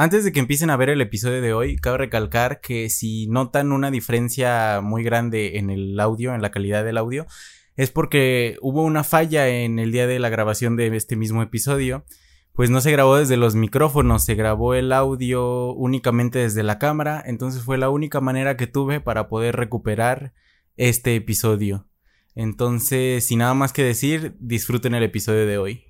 Antes de que empiecen a ver el episodio de hoy, cabe recalcar que si notan una diferencia muy grande en el audio, en la calidad del audio, es porque hubo una falla en el día de la grabación de este mismo episodio. Pues no se grabó desde los micrófonos, se grabó el audio únicamente desde la cámara, entonces fue la única manera que tuve para poder recuperar este episodio. Entonces, sin nada más que decir, disfruten el episodio de hoy.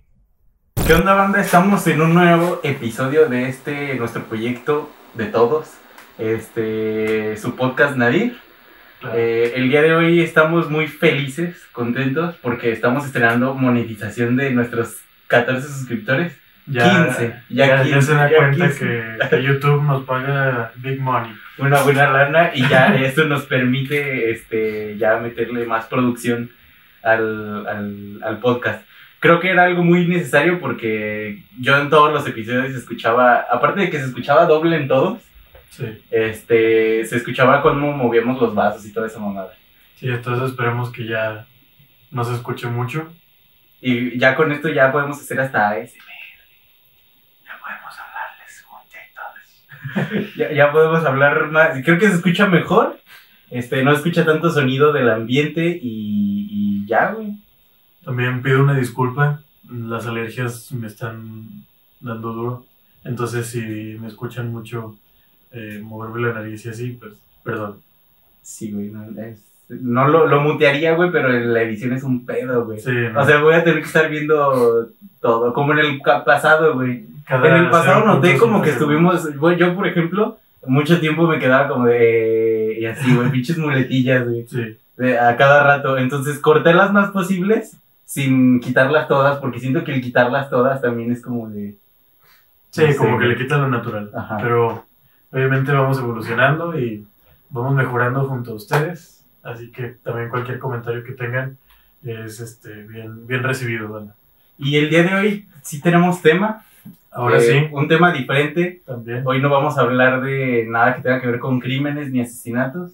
¿Qué onda banda? Estamos en un nuevo episodio de este, nuestro proyecto de todos, este, su podcast Nadir. Eh, el día de hoy estamos muy felices, contentos, porque estamos estrenando monetización de nuestros 14 suscriptores. Ya, 15, ya, ya ya 15, se da ya cuenta 15. que, que YouTube nos paga big money. Una buena lana y ya esto nos permite este, ya meterle más producción al, al, al podcast. Creo que era algo muy necesario porque yo en todos los episodios escuchaba, aparte de que se escuchaba doble en todos, Sí, este, se escuchaba cómo movíamos los vasos y toda esa mamada. sí, entonces esperemos que ya no se escuche mucho. Y ya con esto ya podemos hacer hasta ASMR. Ya podemos hablarles juntitos. ya, ya podemos hablar más. Creo que se escucha mejor. Este, no escucha tanto sonido del ambiente y, y ya, güey. También pido una disculpa, las alergias me están dando duro. Entonces, si me escuchan mucho eh, moverme la nariz y así, pues perdón. Sí, güey. No, es- no lo, lo mutearía, güey, pero la edición es un pedo, güey. Sí, ¿no? O sea, voy a tener que estar viendo todo, como en el pasado, güey. Cada En el pasado noté 0.5 como que estuvimos, güey, yo por ejemplo, mucho tiempo me quedaba como de, y así, güey, pinches muletillas, güey, Sí, de- a cada rato. Entonces corté las más posibles sin quitarlas todas, porque siento que el quitarlas todas también es como de, sí, No sé, como que güey. le quitan lo natural. Ajá. Pero obviamente vamos evolucionando y vamos mejorando junto a ustedes. Así que también cualquier comentario que tengan es este, bien, bien recibido, banda. Y el día de hoy sí tenemos tema. Ahora eh, sí, Un tema diferente. también. Hoy no vamos a hablar de nada que tenga que ver con crímenes ni asesinatos.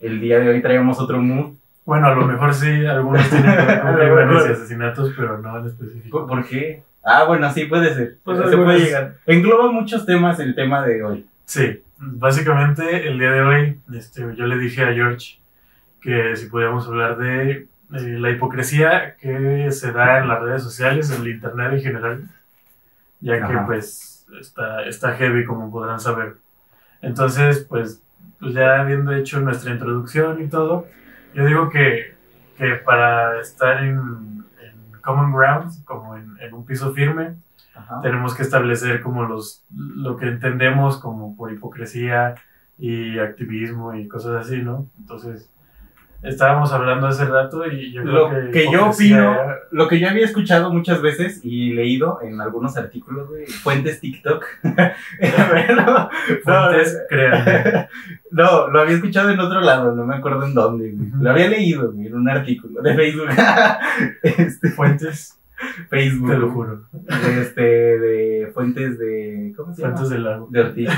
El día de hoy traemos otro mood. Bueno, a lo mejor sí, algunos tienen que ver con A lo crímenes y asesinatos, pero no en específico. ¿Por, por qué? Ah, bueno, sí, puede ser. Pues se puede llegar. Engloba muchos temas el tema de hoy. Sí, básicamente el día de hoy este, yo le dije a George que si podíamos hablar de eh, la hipocresía que se da en las redes sociales, en el internet en general, ya que Ajá. pues está, está heavy como podrán saber. Entonces, pues, pues ya habiendo hecho nuestra introducción y todo, yo digo que, que para estar en, en common ground, como en, en un piso firme, Ajá. tenemos que establecer como los lo que entendemos como por hipocresía y activismo y cosas así, ¿no? Entonces, estábamos hablando hace rato y yo Lo creo que que yo opino, era- lo que yo había escuchado muchas veces y leído en algunos artículos, güey, fuentes TikTok. Bueno, fuentes, créanme. No, lo había escuchado en otro lado, no me acuerdo en dónde, güey. Lo había leído, güey, en un artículo de Facebook. este, fuentes, Facebook. te lo juro. Este, de fuentes de. ¿Cómo se llama? Fuentes del lago. De Ortiz.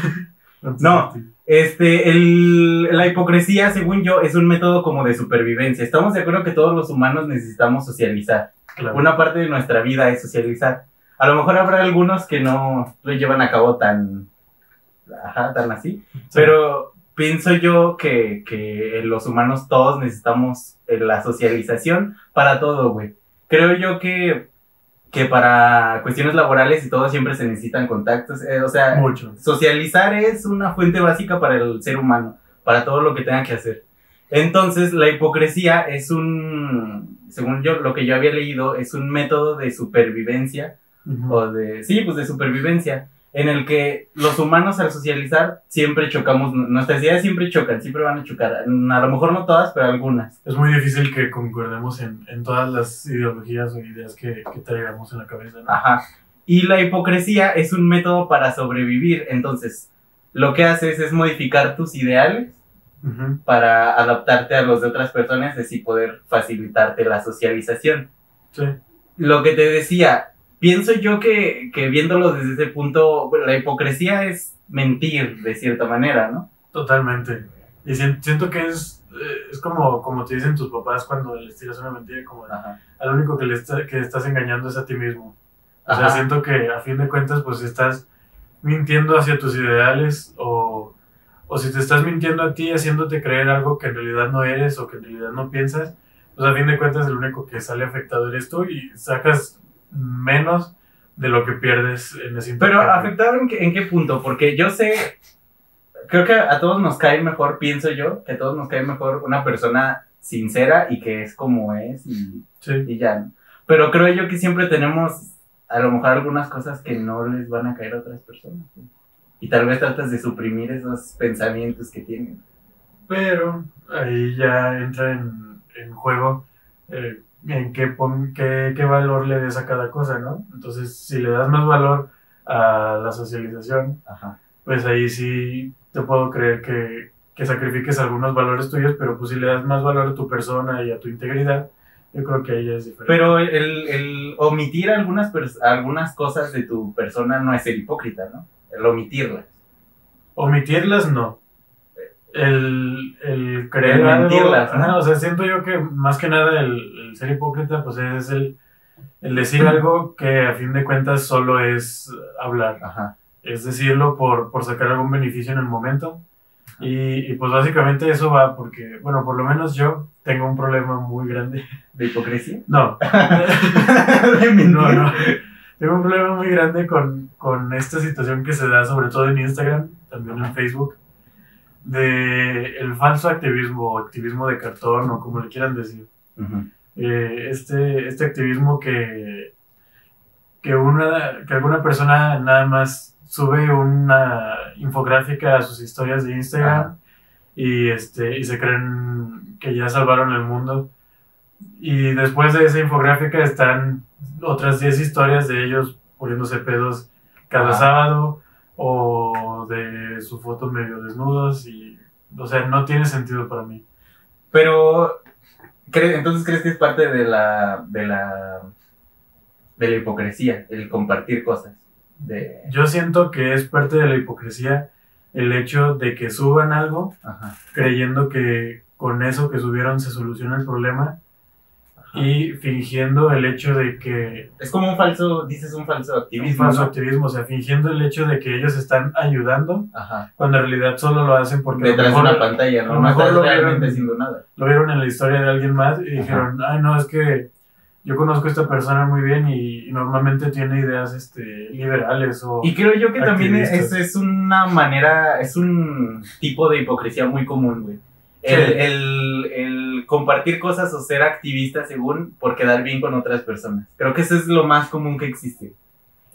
No. Este, el, la hipocresía, según yo, es un método como de supervivencia. Estamos de acuerdo que todos los humanos necesitamos socializar. Claro. Una parte de nuestra vida es socializar. A lo mejor habrá algunos que no lo llevan a cabo tan, ajá, tan así. Sí. Pero pienso yo que, que los humanos todos necesitamos eh, la socialización para todo, güey. Creo yo que, que para cuestiones laborales y todo siempre se necesitan contactos. eh, o sea, mucho. socializar es una fuente básica para el ser humano, para todo lo que tenga que hacer. Entonces, la hipocresía es un, según yo, lo que yo había leído, es un método de supervivencia, o de, sí, pues de supervivencia, en el que los humanos al socializar siempre chocamos, nuestras ideas siempre chocan, siempre van a chocar, a lo mejor no todas, pero algunas. Es muy difícil que concordemos en, en todas las ideologías o ideas que, que traigamos en la cabeza, ¿no? Ajá. Y la hipocresía es un método para sobrevivir, entonces, lo que haces es modificar tus ideales Ujú. para adaptarte a los de otras personas y así poder facilitarte la socialización. Sí. Lo que te decía, pienso yo que, que viéndolo desde ese punto, la hipocresía es mentir de cierta manera, ¿no? Totalmente. Y sien- siento que es, eh, es como, como te dicen tus papás cuando les tiras una mentira, como Ajá. al único que, le está- que estás engañando es a ti mismo. O sea, siento que a fin de cuentas, pues estás mintiendo hacia tus ideales o, o si te estás mintiendo a ti haciéndote creer algo que en realidad no eres o que en realidad no piensas, pues a fin de cuentas el único que sale afectado eres tú y sacas menos de lo que pierdes en ese Pero intercambio. afectado en qué, en qué punto? Porque yo sé, creo que a todos nos cae mejor, pienso yo, que a todos nos cae mejor una persona sincera y que es como es y, Sí. y ya. Pero creo yo que siempre tenemos a lo mejor algunas cosas que no les van a caer a otras personas. ¿no? Y tal vez tratas de suprimir esos pensamientos que tienen. Pero ahí ya entra en, en juego eh, en qué, pon- qué, qué valor le des a cada cosa, ¿no? Entonces, si le das más valor a la socialización, Ajá. pues ahí sí te puedo creer que, que sacrifiques algunos valores tuyos, pero pues si le das más valor a tu persona y a tu integridad, yo creo que ahí ya es diferente. Pero el, el omitir algunas, algunas cosas de tu persona no es ser hipócrita, ¿no? El omitirlas. Omitirlas no. El, el creer El algo- mentirlas, ¿no? ajá, o sea, siento yo que más que nada el, el ser hipócrita, pues es el, el decir algo que a fin de cuentas solo es hablar. Ajá. Es decirlo por, por sacar algún beneficio en el momento. Y, y pues básicamente eso va porque, bueno, por lo menos yo tengo un problema muy grande. ¿De hipocresía? No, de no, no. Tengo un problema muy grande con, con esta situación que se da sobre todo en Instagram, también en Facebook, de el falso activismo o activismo de cartón o como le quieran decir. Eh, este, este activismo que, que, una, que alguna persona nada más sube una infográfica a sus historias de Instagram y, este, y se creen que ya salvaron el mundo. Y después de esa infográfica están otras 10 historias de ellos poniéndose pedos cada sábado o de su foto medio desnudos y, o sea, no tiene sentido para mí. Pero, ¿cre- entonces crees que es parte de la, de la, de la hipocresía, el compartir cosas. De, Yo siento que es parte de la hipocresía el hecho de que suban algo ajá, creyendo que con eso que subieron se soluciona el problema. Y fingiendo el hecho de que Es como un falso, dices un falso un activismo. falso ¿no? activismo, o sea, fingiendo el hecho de que ellos están ayudando Ajá. cuando en realidad solo lo hacen porque Detrás de una pantalla, ¿no? lo No lo realmente vieron- haciendo nada. lo vieron en la historia de alguien más y dijeron, ay no, es que yo conozco a esta persona muy bien y, y normalmente tiene ideas este, liberales o... Y creo yo que también es, es una manera, es un tipo de hipocresía muy común, güey. El, Sí. el, el compartir cosas o ser activista según por quedar bien con otras personas. Creo que eso es lo más común que existe.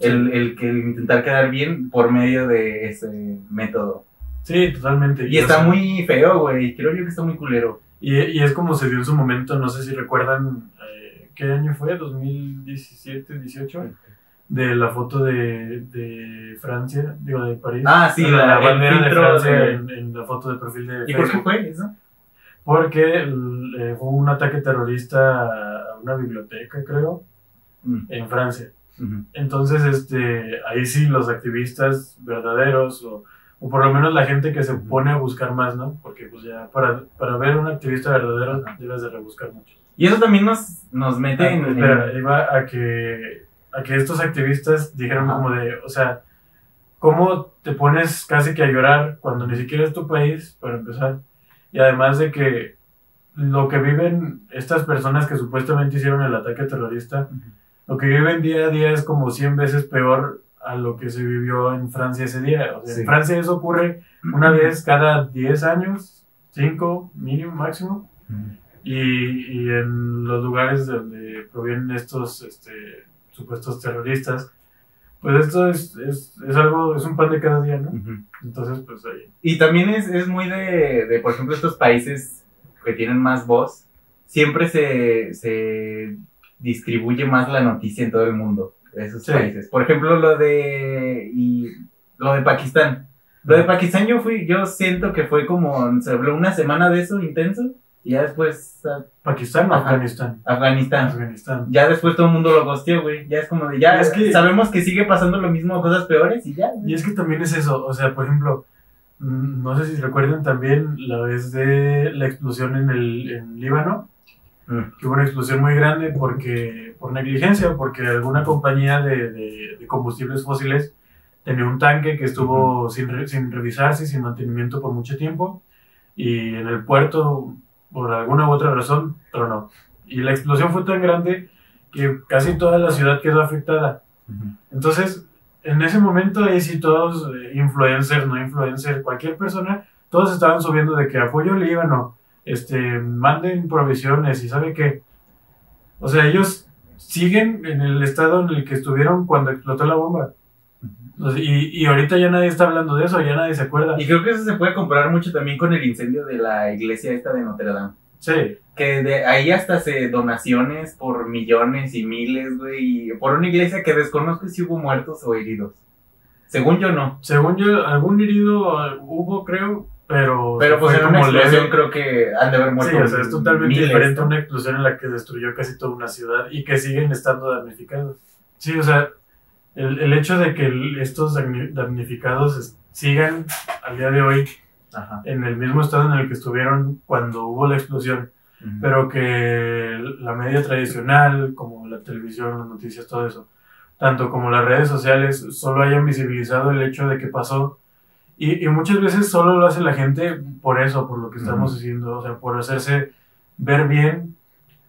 El, el que el intentar quedar bien por medio de ese método. Sí, totalmente. Y está sea, muy feo, güey. Creo yo que está muy culero. Y, y es como se dio en su momento, no sé si recuerdan, eh, ¿qué año fue? ¿2017, 18? De la foto de, de Francia, digo, de París. Ah, sí, la, bandera de Francia de- en, en la foto de perfil de ¿Y por qué fue eso? Porque eh, fue un ataque terrorista a una biblioteca, creo, Mm, en Francia. Entonces, este, ahí sí los activistas verdaderos o, o por lo menos la gente que se pone a buscar más, ¿no? Porque pues ya para, para ver un activista verdadero Ajá. debes de rebuscar mucho. Y eso también nos, nos mete Ah, en... espera, iba a que, a que estos activistas dijeron como de, o sea, ¿cómo te pones casi que a llorar cuando ni siquiera es tu país, para empezar? Y además de que lo que viven estas personas que supuestamente hicieron el ataque terrorista, lo que viven día a día es como 100 veces peor a lo que se vivió en Francia ese día. O sea, Sí. En Francia eso ocurre una vez cada 10 años, 5 mínimo, máximo. Y, y en los lugares de donde provienen estos este, supuestos terroristas, pues esto es, es, es algo, es un pan de cada día, ¿no? Entonces, pues ahí. Y también es, es muy de, de, por ejemplo, estos países que tienen más voz, siempre se, se distribuye más la noticia en todo el mundo, de esos Sí. países. Por ejemplo, lo de, y, lo de Pakistán. Lo de Pakistán yo fui, yo siento que fue como, se habló una semana de eso intenso, y ya después ah, Pakistán o Ajá. Afganistán. Afganistán. Afganistán. Ya después todo el mundo lo gosteó, güey. Ya es como de, ya Es que- sabemos que sigue pasando lo mismo, cosas peores y ya. güey. Y es que también es eso, o sea, por ejemplo, mm, no sé si recuerden también la vez de la explosión en el en Líbano, Mm. que hubo una explosión muy grande porque por negligencia, porque alguna compañía de, de- de combustibles fósiles tenía un tanque que estuvo sin, re- sin revisarse, sin mantenimiento por mucho tiempo, y en el puerto, por alguna u otra razón, tronó. Y la explosión fue tan grande que casi toda la ciudad quedó afectada. Entonces, en ese momento, ahí sí todos, eh, influencers, no influencers, cualquier persona, todos estaban subiendo de que apoyo al Líbano, este, manden provisiones y sabe qué. O sea, ellos siguen en el estado en el que estuvieron cuando explotó la bomba. Y, y ahorita ya nadie está hablando de eso, ya nadie se acuerda. Y creo que eso se puede comparar mucho también con el incendio de la iglesia esta de Notre Dame. Sí, Que de ahí hasta se donaciones por millones y miles, güey, por una iglesia que desconozco si hubo muertos o heridos. Según yo no. según yo, algún herido hubo, creo, pero... Pero pues en una explosión leve. creo que han de haber muerto. Sí, o sea, es totalmente miles, diferente a una explosión en la que destruyó casi toda una ciudad y que siguen estando damnificados. Sí, o sea, el, el hecho de que el- estos damni- damnificados es- sigan al día de hoy Ajá. en el mismo estado en el que estuvieron cuando hubo la explosión, pero que la media tradicional, como la televisión, las noticias, todo eso, tanto como las redes sociales, solo hayan visibilizado el hecho de que pasó. Y, y muchas veces solo lo hace la gente por eso, por lo que estamos Ujú. haciendo, o sea, por hacerse ver bien.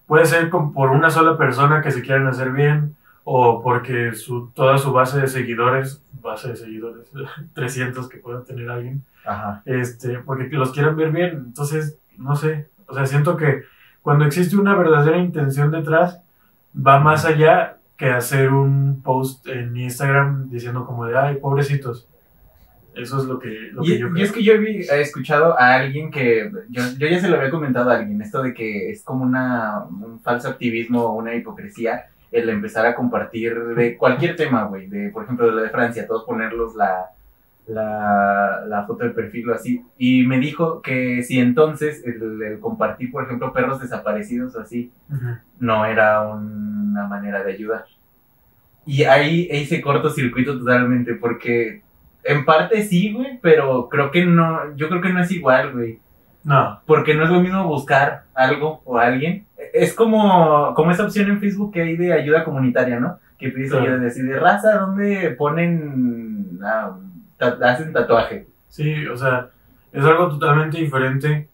Puede ser con- por una sola persona que se quieran hacer bien, o porque su, toda su base de seguidores, base de seguidores, 300 que pueda tener alguien, Ajá. este, porque los quieran ver bien. Entonces, no sé, o sea, siento que cuando existe una verdadera intención detrás, va más allá que hacer un post en Instagram diciendo como de, ay, pobrecitos. Eso es lo que, lo que Y, yo y creo. es que yo vi- he escuchado a alguien que, yo, yo ya se lo había comentado a alguien, esto de que es como una, un falso activismo o una hipocresía el empezar a compartir de cualquier tema, güey, de, por ejemplo, de la de Francia, todos ponerlos la, la, la foto de perfil o así, y me dijo que si entonces el, el compartir, por ejemplo, perros desaparecidos o así, no era una manera de ayudar. Y ahí hice cortocircuito totalmente, porque en parte sí, güey, pero creo que no, yo creo que no es igual, güey. No, Porque no es lo mismo buscar algo o alguien. Es como, como esa opción en Facebook que hay de ayuda comunitaria, ¿no? Que pides Claro. ayuda de raza, donde ponen, ah, ta- hacen tatuaje. sí, o sea, es algo totalmente diferente.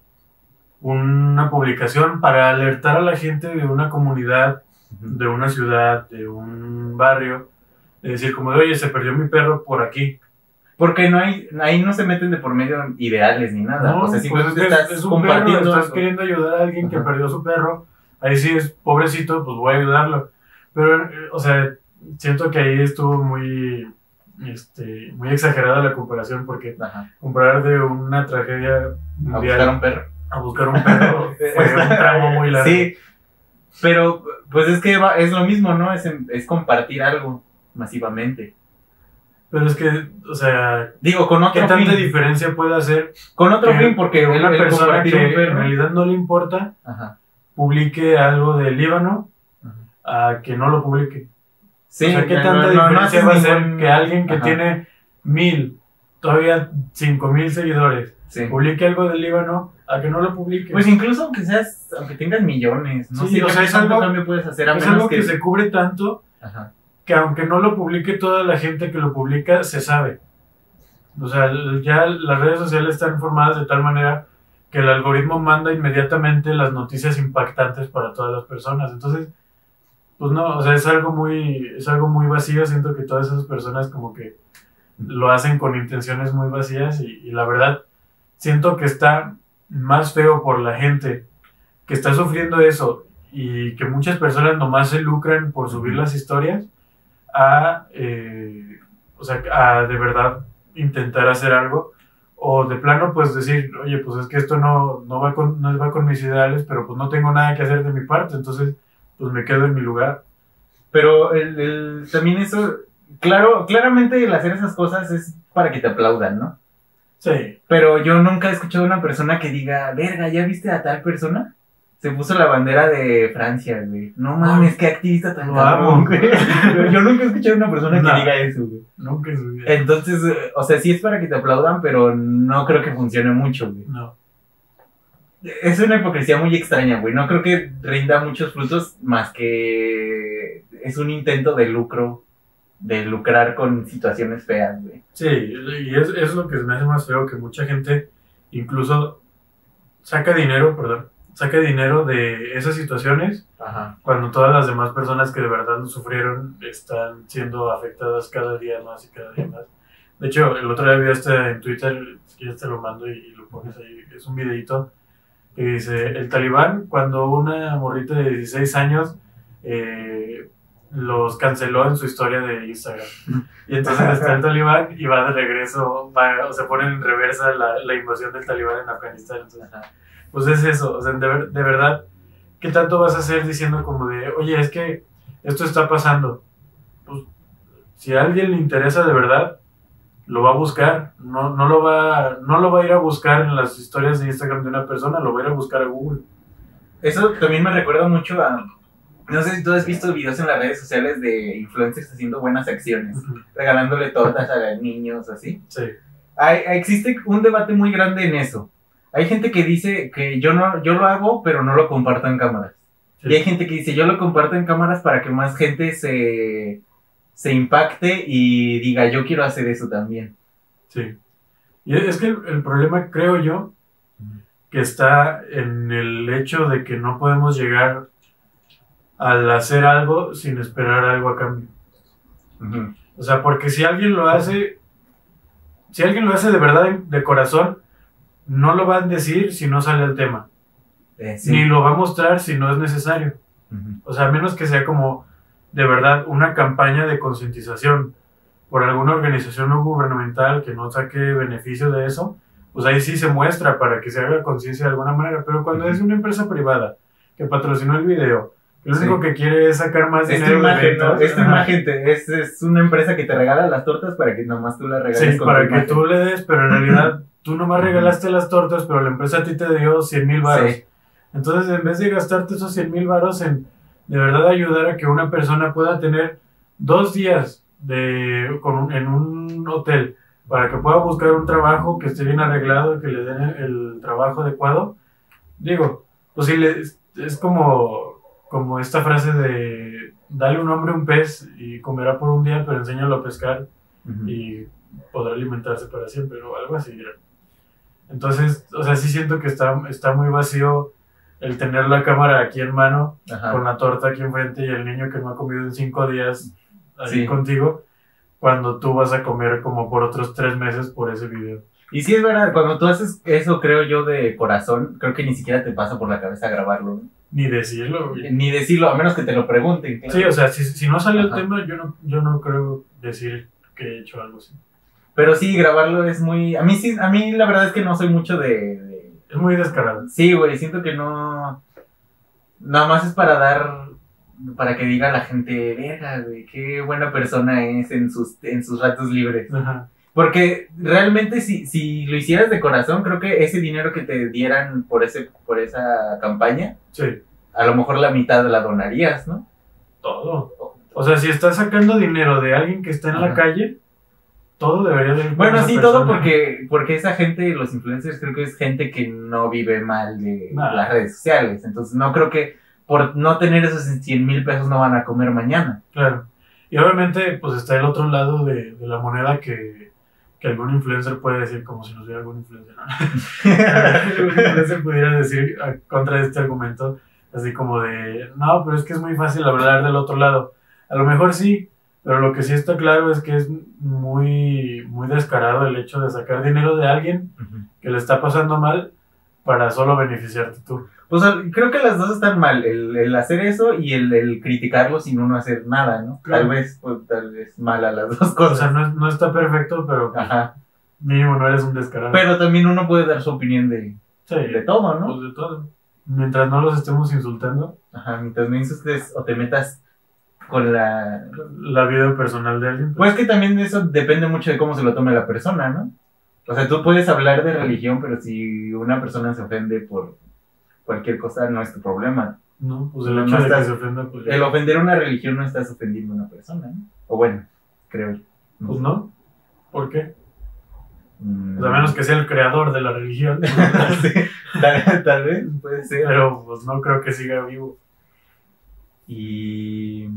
Una publicación para alertar a la gente de una comunidad de una ciudad, de un barrio, de decir como, de, oye, se perdió mi perro por aquí. Porque no hay, ahí no se meten de por medio ideales ni nada. No, o sea, pues simplemente es, que estás es un compartiendo. perro, estás queriendo ayudar a alguien que perdió su perro, ahí sí es pobrecito, pues voy a ayudarlo. Pero, eh, o sea, siento que ahí estuvo muy, este, muy exagerada la comparación, porque Ajá. comparar de una tragedia A mundial buscar un perro. a buscar un perro fue un tramo muy largo. Sí, pero pues es que va- es lo mismo, ¿no? Es, es compartir algo masivamente. Pero es que, o sea, Digo, con ¿qué otro tanta fin. diferencia puede hacer Con otro fin, porque una el persona que en realidad no le importa Ajá. publique algo del Líbano Ajá. a que no lo publique? Sí, o sea, ¿qué no- tanta no- no diferencia haces va a ser ningún- que alguien que Ajá. tiene mil, todavía cinco mil seguidores, Sí. publique algo del Líbano a que no lo publique? Pues incluso aunque seas, aunque tengas millones, no Sí, sé o qué sea, es algo- puedes hacer a es menos algo que... que... se cubre tanto Ajá. Que aunque no lo publique toda la gente que lo publica, se sabe. O sea, ya las redes sociales están formadas de tal manera que el algoritmo manda inmediatamente las noticias impactantes para todas las personas. Entonces, pues no, o sea, es algo muy, es algo muy vacío. Siento que todas esas personas como que lo hacen con intenciones muy vacías y, y la verdad siento que está más feo por la gente que está sufriendo eso y que muchas personas nomás se lucran por subir las historias a, eh, o sea, a de verdad intentar hacer algo o de plano pues decir, oye, pues es que esto no, no, va con, no va con mis ideales, pero pues no tengo nada que hacer de mi parte, entonces pues me quedo en mi lugar. Pero el, el- también eso, claro, claramente el hacer esas cosas es para que te aplaudan, ¿no? Sí, Pero yo nunca he escuchado a una persona que diga, verga, ¿ya viste a tal persona? Se puso la bandera de Francia, güey. No mames, qué activista tan cabrón, güey. Yo nunca he escuchado a una persona No. que diga eso, güey. nunca vida. Entonces, o sea, sí es para que te aplaudan, pero no creo que funcione mucho, güey. No, Es una hipocresía muy extraña, güey. No creo que rinda muchos frutos más que es un intento de lucro de lucrar con situaciones feas, güey. Sí, y es, es lo que me hace más feo que mucha gente incluso saca dinero, perdón, saca dinero de esas situaciones Ajá. cuando todas las demás personas que de verdad lo sufrieron están siendo afectadas cada día más y cada día más. De hecho, el otro día vi este en Twitter, si quieres te lo mando y, y lo pones ahí, es un videito que dice, el talibán cuando una morrita de 16 años eh, los canceló en su historia de Instagram. Y entonces está el talibán y va de regreso, va, o se pone en reversa la, la invasión del talibán en Afganistán. Entonces. Pues es eso, o sea, de, ver- de verdad, ¿qué tanto vas a hacer diciendo como de, oye, es que esto está pasando? Pues, si a alguien le interesa de verdad, lo va a buscar, no, no, lo va, no lo va a ir a buscar en las historias de Instagram de una persona, lo va a ir a buscar a Google. Eso también me recuerda mucho a. No sé si tú has visto videos en las redes sociales de influencers haciendo buenas acciones, regalándole tortas a niños, así. Sí, Hay, existe un debate muy grande en eso. Hay gente que dice que yo no, yo lo hago, pero no lo comparto en cámaras. sí. Y hay gente que dice, yo lo comparto en cámaras para que más gente se, se impacte y diga, yo quiero hacer eso también. Sí. Y es que el, el problema, creo yo, que está en el hecho de que no podemos llegar al hacer algo sin esperar algo a cambio. O sea, porque si alguien lo hace, si alguien lo hace de verdad, de corazón, no lo va a decir si no sale el tema. Eh, sí. Ni lo va a mostrar si no es necesario. O sea, a menos que sea como de verdad una campaña de concientización por alguna organización no gubernamental que no saque beneficio de eso, pues ahí sí se muestra para que se haga conciencia de alguna manera. Pero cuando es una empresa privada que patrocinó el video, lo Sí. único que quiere es sacar más Esta dinero imagen, ¿no? Esta ajá. imagen te- es, es una empresa que te regala las tortas para que nomás tú las regales Sí, con para tu que imagen. tú le des, pero en realidad tú nomás regalaste las tortas, pero la empresa a ti te dio 100 mil baros. Sí. Entonces, en vez de gastarte esos 100 mil varos en de verdad ayudar a que una persona pueda tener dos días de, con en un hotel para que pueda buscar un trabajo que esté bien arreglado y que le den el, el trabajo adecuado, digo, pues sí, es, es como, como esta frase de dale un hombre un pez y comerá por un día, pero enséñalo a pescar y podrá alimentarse para siempre o algo así. Entonces, o sea, sí siento que está, está muy vacío el tener la cámara aquí en mano, Ajá. con la torta aquí enfrente y el niño que no ha comido en cinco días ahí Sí. contigo, cuando tú vas a comer como por otros tres meses por ese video. Y sí es verdad, cuando tú haces eso, creo yo, de corazón, creo que ni siquiera te pasa por la cabeza grabarlo. ¿no? Ni decirlo. güey. Ni decirlo, a menos que te lo pregunten. claro. Sí, o sea, si, si no sale el Ajá. tema, yo no, yo no creo decir que he hecho algo así. Pero sí, grabarlo es muy... A mí sí, a mí la verdad es que no soy mucho de... de- Es muy descarado. Sí, güey, siento que no... Nada más es para dar... Para que diga la gente, verga, güey, qué buena persona es en sus, en sus ratos libres. Ajá. Porque realmente si, si lo hicieras de corazón, creo que ese dinero que te dieran por, ese, por esa campaña, Sí, a lo mejor la mitad la donarías, ¿no? todo. O sea, si estás sacando dinero de alguien que está en la calle, todo debería de Bueno, sí, todo porque, porque esa gente, los influencers, creo que es gente que no vive mal de Nah. las redes sociales. Entonces, no creo que por no tener esos 100 mil pesos no van a comer mañana. Claro. Y obviamente, pues está el otro lado de, de la moneda que, que algún influencer puede decir, como si nos viera algún influencer, algún influencer pudiera decir a- contra este argumento, así como de, no, pero es que es muy fácil hablar del otro lado. A lo mejor sí, pero lo que sí está claro es que es muy, muy descarado el hecho de sacar dinero de alguien que le está pasando mal para solo beneficiarte tú. Pues al- creo que las dos están mal, el, el hacer eso y el, el criticarlo sin uno hacer nada, ¿no? Claro. Tal vez, pues, tal vez mal a las dos O sea, cosas. no, es- no está perfecto, pero pues, Ajá. mínimo no eres un descarado. Pero también uno puede dar su opinión de, Sí, de todo, ¿no? pues de todo. Mientras no los estemos insultando, Ajá, mientras no insultes o te metas con la... la vida personal de alguien. Pues que también eso depende mucho de cómo se lo tome la persona, ¿no? O sea, tú puedes hablar de religión, pero si una persona se ofende por cualquier cosa, no es tu problema. no, pues el no hecho de estás- que se ofenda, pues. El ofender una religión no estás ofendiendo a una persona, ¿no? O bueno, creo yo. pues no. ¿Por qué? Mm. Pues a menos que sea el creador de la religión. Sí, tal, tal vez, puede ser. pero pues no creo que siga vivo. Y...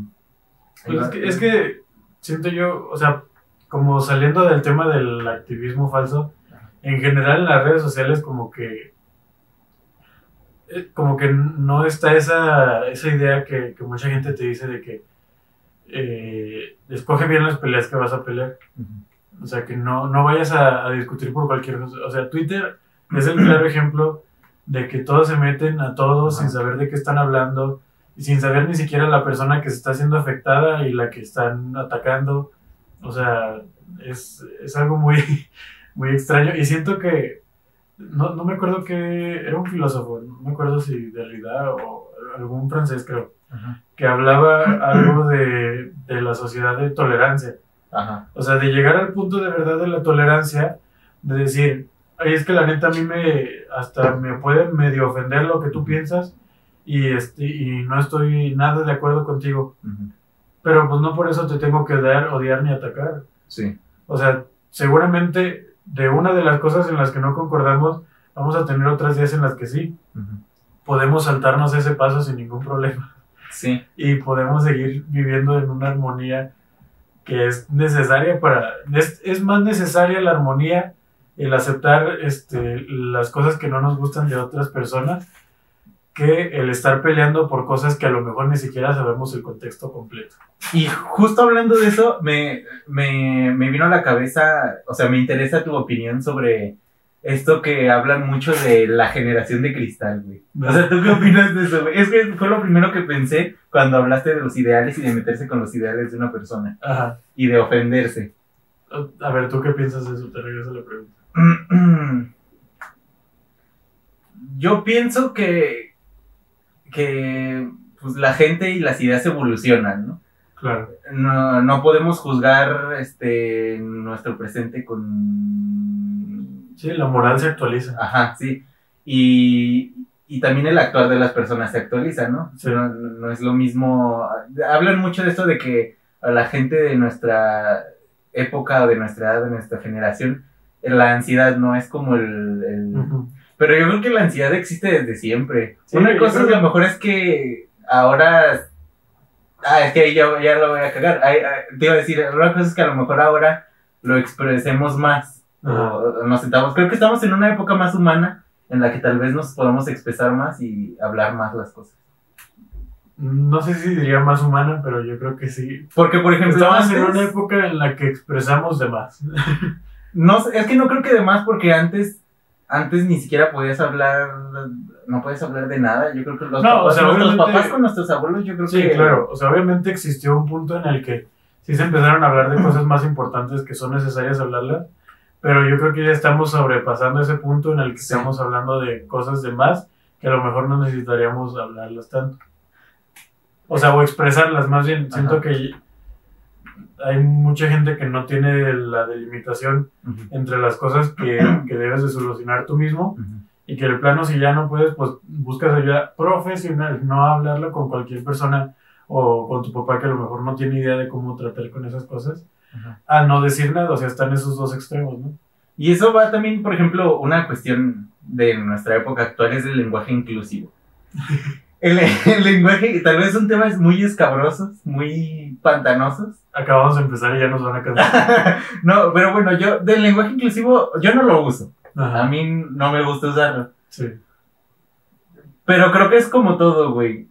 Pues es, que, es que siento yo, o sea, como saliendo del tema del activismo falso, en general en las redes sociales como que eh, como que no está esa, esa idea que, que mucha gente te dice de que eh, escoge bien las peleas que vas a pelear. O sea, que no, no vayas a, a discutir por cualquier cosa. O sea, Twitter es el claro ejemplo de que todos se meten a todos sin saber de qué están hablando y sin saber ni siquiera la persona que se está siendo afectada y la que están atacando. O sea, es, es algo muy, muy extraño. Y siento que, no, no me acuerdo que era un filósofo, no me acuerdo si Derrida o algún francés creo, Ajá. que hablaba algo de, de la sociedad de tolerancia. Ajá. O sea, de llegar al punto de verdad de la tolerancia, de decir, ay, es que la neta a mí me, hasta me puede medio ofender lo que tú piensas y, este, y no estoy nada de acuerdo contigo. Ujú. Pero pues no por eso te tengo que dar, odiar ni atacar. Sí. O sea, seguramente de una de las cosas en las que no concordamos, vamos a tener otras días en las que sí. Ujú. Podemos saltarnos ese paso sin ningún problema Sí. y podemos seguir viviendo en una armonía que es necesaria para es, es más necesaria la armonía el aceptar este, las cosas que no nos gustan de otras personas que el estar peleando por cosas que a lo mejor ni siquiera sabemos el contexto completo. Y justo hablando de eso, me, me, me vino a la cabeza, o sea, me interesa tu opinión sobre esto que hablan mucho de la generación de cristal, güey. O sea, ¿tú qué opinas de eso, güey? Es que fue lo primero que pensé cuando hablaste de los ideales y de meterse con los ideales de una persona Ajá. y de ofenderse. A ver, ¿tú qué piensas de eso? Te regreso la pregunta. Yo pienso que, que pues, la gente y las ideas evolucionan, ¿no? Claro. No, no podemos juzgar este, nuestro presente con... Sí, la moral se actualiza. Ajá, sí. Y, y también el actuar de las personas se actualiza, ¿no? Sí. No, no es lo mismo... Hablan mucho de esto de que a la gente de nuestra época o de nuestra edad, de nuestra generación, la ansiedad no es como el... Pero yo creo que la ansiedad existe desde siempre. Sí, Una cosa a lo mejor es que ahora... Ah, es que ahí ya, ya lo voy a cagar. Ay, ay, te iba a decir, una cosa es que a lo mejor ahora lo expresemos más. O, nos sentamos. Creo que estamos en una época más humana en la que tal vez nos podamos expresar más y hablar más las cosas. No sé si diría más humana, pero yo creo que sí. Porque, por ejemplo, Estamos en una época en la que expresamos de más. No, es que no creo que de más porque antes, antes ni siquiera podías hablar, no podías hablar de nada. Yo creo que los No, papás, o sea, nuestros papás con nuestros abuelos, yo creo Sí, que claro. O sea, obviamente existió un punto en el que sí se empezaron a hablar de cosas más importantes que son necesarias hablarlas, pero yo creo que ya estamos sobrepasando ese punto en el que Sí. estamos hablando de cosas de más que a lo mejor no necesitaríamos hablarlas tanto. O sea, o expresarlas, más bien. Siento Ajá. que hay mucha gente que no tiene la delimitación entre las cosas que, que debes de solucionar tú mismo y que de plano si ya no puedes, pues buscas ayuda profesional, no hablarlo con cualquier persona o con tu papá que a lo mejor no tiene idea de cómo tratar con esas cosas, a no decir nada, o sea, están esos dos extremos, ¿no? Y eso va también, por ejemplo, una cuestión de nuestra época actual es el lenguaje inclusivo. El, el lenguaje, tal vez son temas muy escabrosos, muy pantanosos. Acabamos de empezar y ya nos van a cansar. no, pero bueno, yo del lenguaje inclusivo, yo no lo uso. A mí no me gusta usarlo. sí. Pero creo que es como todo, güey.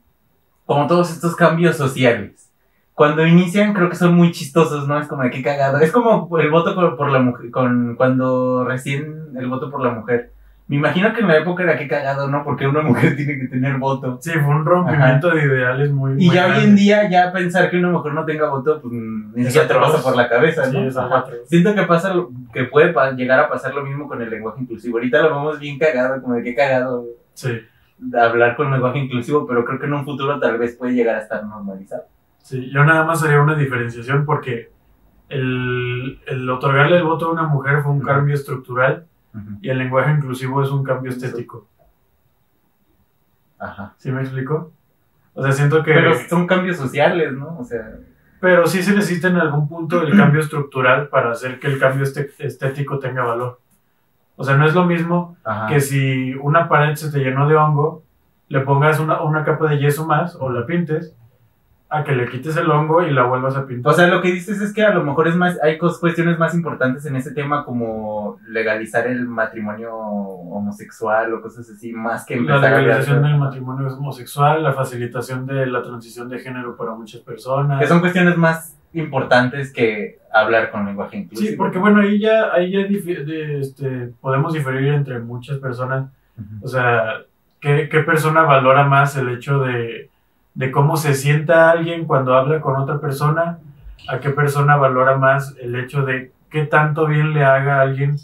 Como todos estos cambios sociales. Cuando inician, creo que son muy chistosos, ¿no? Es como de qué cagado. Es como el voto por, por la mujer, con, cuando recién el voto por la mujer. Me imagino que en la época era qué cagado, ¿no? Porque una mujer tiene que tener voto. Sí, fue un rompimiento de ideales muy... Y muy ya hoy en día, ya pensar que una mujer no tenga voto, pues ni siquiera te pasa por la cabeza, Sí, ¿no? atroz. Siento que pasa, lo- que puede pa- llegar a pasar lo mismo con el lenguaje inclusivo. Ahorita lo vemos bien cagado, como de qué cagado Sí, de hablar con lenguaje inclusivo, pero creo que en un futuro tal vez puede llegar a estar normalizado. sí, yo nada más haría una diferenciación porque el, el otorgarle el voto a una mujer fue un cambio estructural y el lenguaje inclusivo es un cambio estético. Ajá. ¿Sí me explico? O sea, siento que... Pero son cambios sociales, ¿no? O sea, Pero sí se necesita en algún punto el cambio estructural para hacer que el cambio este- estético tenga valor. O sea, no es lo mismo ajá. que si una pared se te llenó de hongo, le pongas una, una capa de yeso más o la pintes, a que le quites el hongo y la vuelvas a pintar. O sea, lo que dices es que a lo mejor es más, hay cuestiones más importantes en ese tema como legalizar el matrimonio homosexual o cosas así, más que la a legalización hablar- del matrimonio homosexual, la facilitación de la transición de género para muchas personas. Que son cuestiones más importantes que hablar con lenguaje inclusivo. Sí, porque bueno, ahí ya, ahí ya de- este, podemos diferir entre muchas personas. Ujú. O sea, ¿qué, qué persona valora más el hecho de, de cómo se sienta alguien cuando habla con otra persona? ¿A qué persona valora más el hecho de qué tanto bien le haga a alguien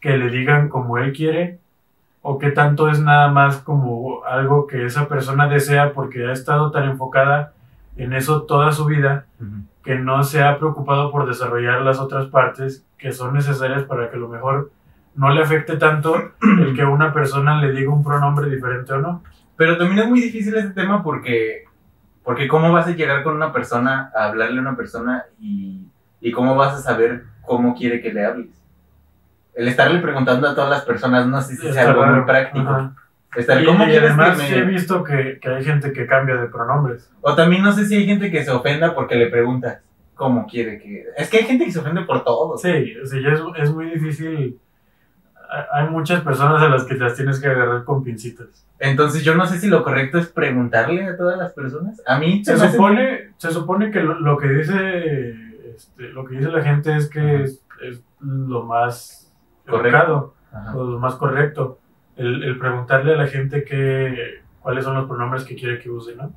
que le digan como él quiere? ¿O qué tanto es nada más como algo que esa persona desea porque ha estado tan enfocada en eso toda su vida que no se ha preocupado por desarrollar las otras partes que son necesarias para que a lo mejor no le afecte tanto el que una persona le diga un pronombre diferente o no. Pero también es muy difícil este tema porque, porque cómo vas a llegar con una persona, a hablarle a una persona y, y cómo vas a saber cómo quiere que le hables. El estarle preguntando a todas las personas, no sé si sea algo muy práctico. Ajá. Estar, Y, ¿Cómo y además que sí he me...? visto que, que hay gente que cambia de pronombres. O también no sé si hay gente que se ofenda porque le preguntas cómo quiere que... Es que hay gente que se ofende por todo. Sí, o sea, es, es muy difícil. Ha- Hay muchas personas a las que las tienes que agarrar con pincitas. Entonces yo no sé si lo correcto es preguntarle a todas las personas. A mí Se hace- supone, se supone que lo, lo que dice este, lo que dice la gente es que es, es lo más Correcto. educado. O lo más correcto. El, el preguntarle a la gente qué, cuáles son los pronombres que quiere que use, ¿no?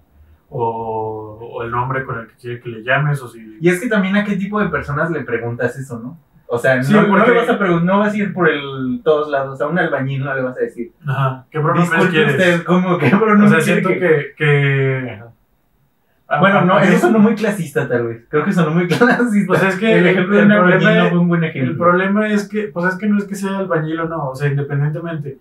O, o el nombre con el que quiere que le llames, o si... Y es que también a qué tipo de personas le preguntas eso, ¿no? O sea, Sí, no, no le vas a preguntar, no vas a ir por el, todos lados, a un albañil no le vas a decir. Ajá, ¿qué pronombres Disculpe quieres? usted, ¿cómo que o pronombre sea, quiere siento que- que... que... Ah, Bueno, no, ah, eso es- sonó muy clasista tal vez. Creo que sonó muy clasista. Pues es que el el- ejemplo de el un albañil problema- no fue un buen El ejemplo. problema es que, pues es que no es que sea albañil o no, o sea, independientemente.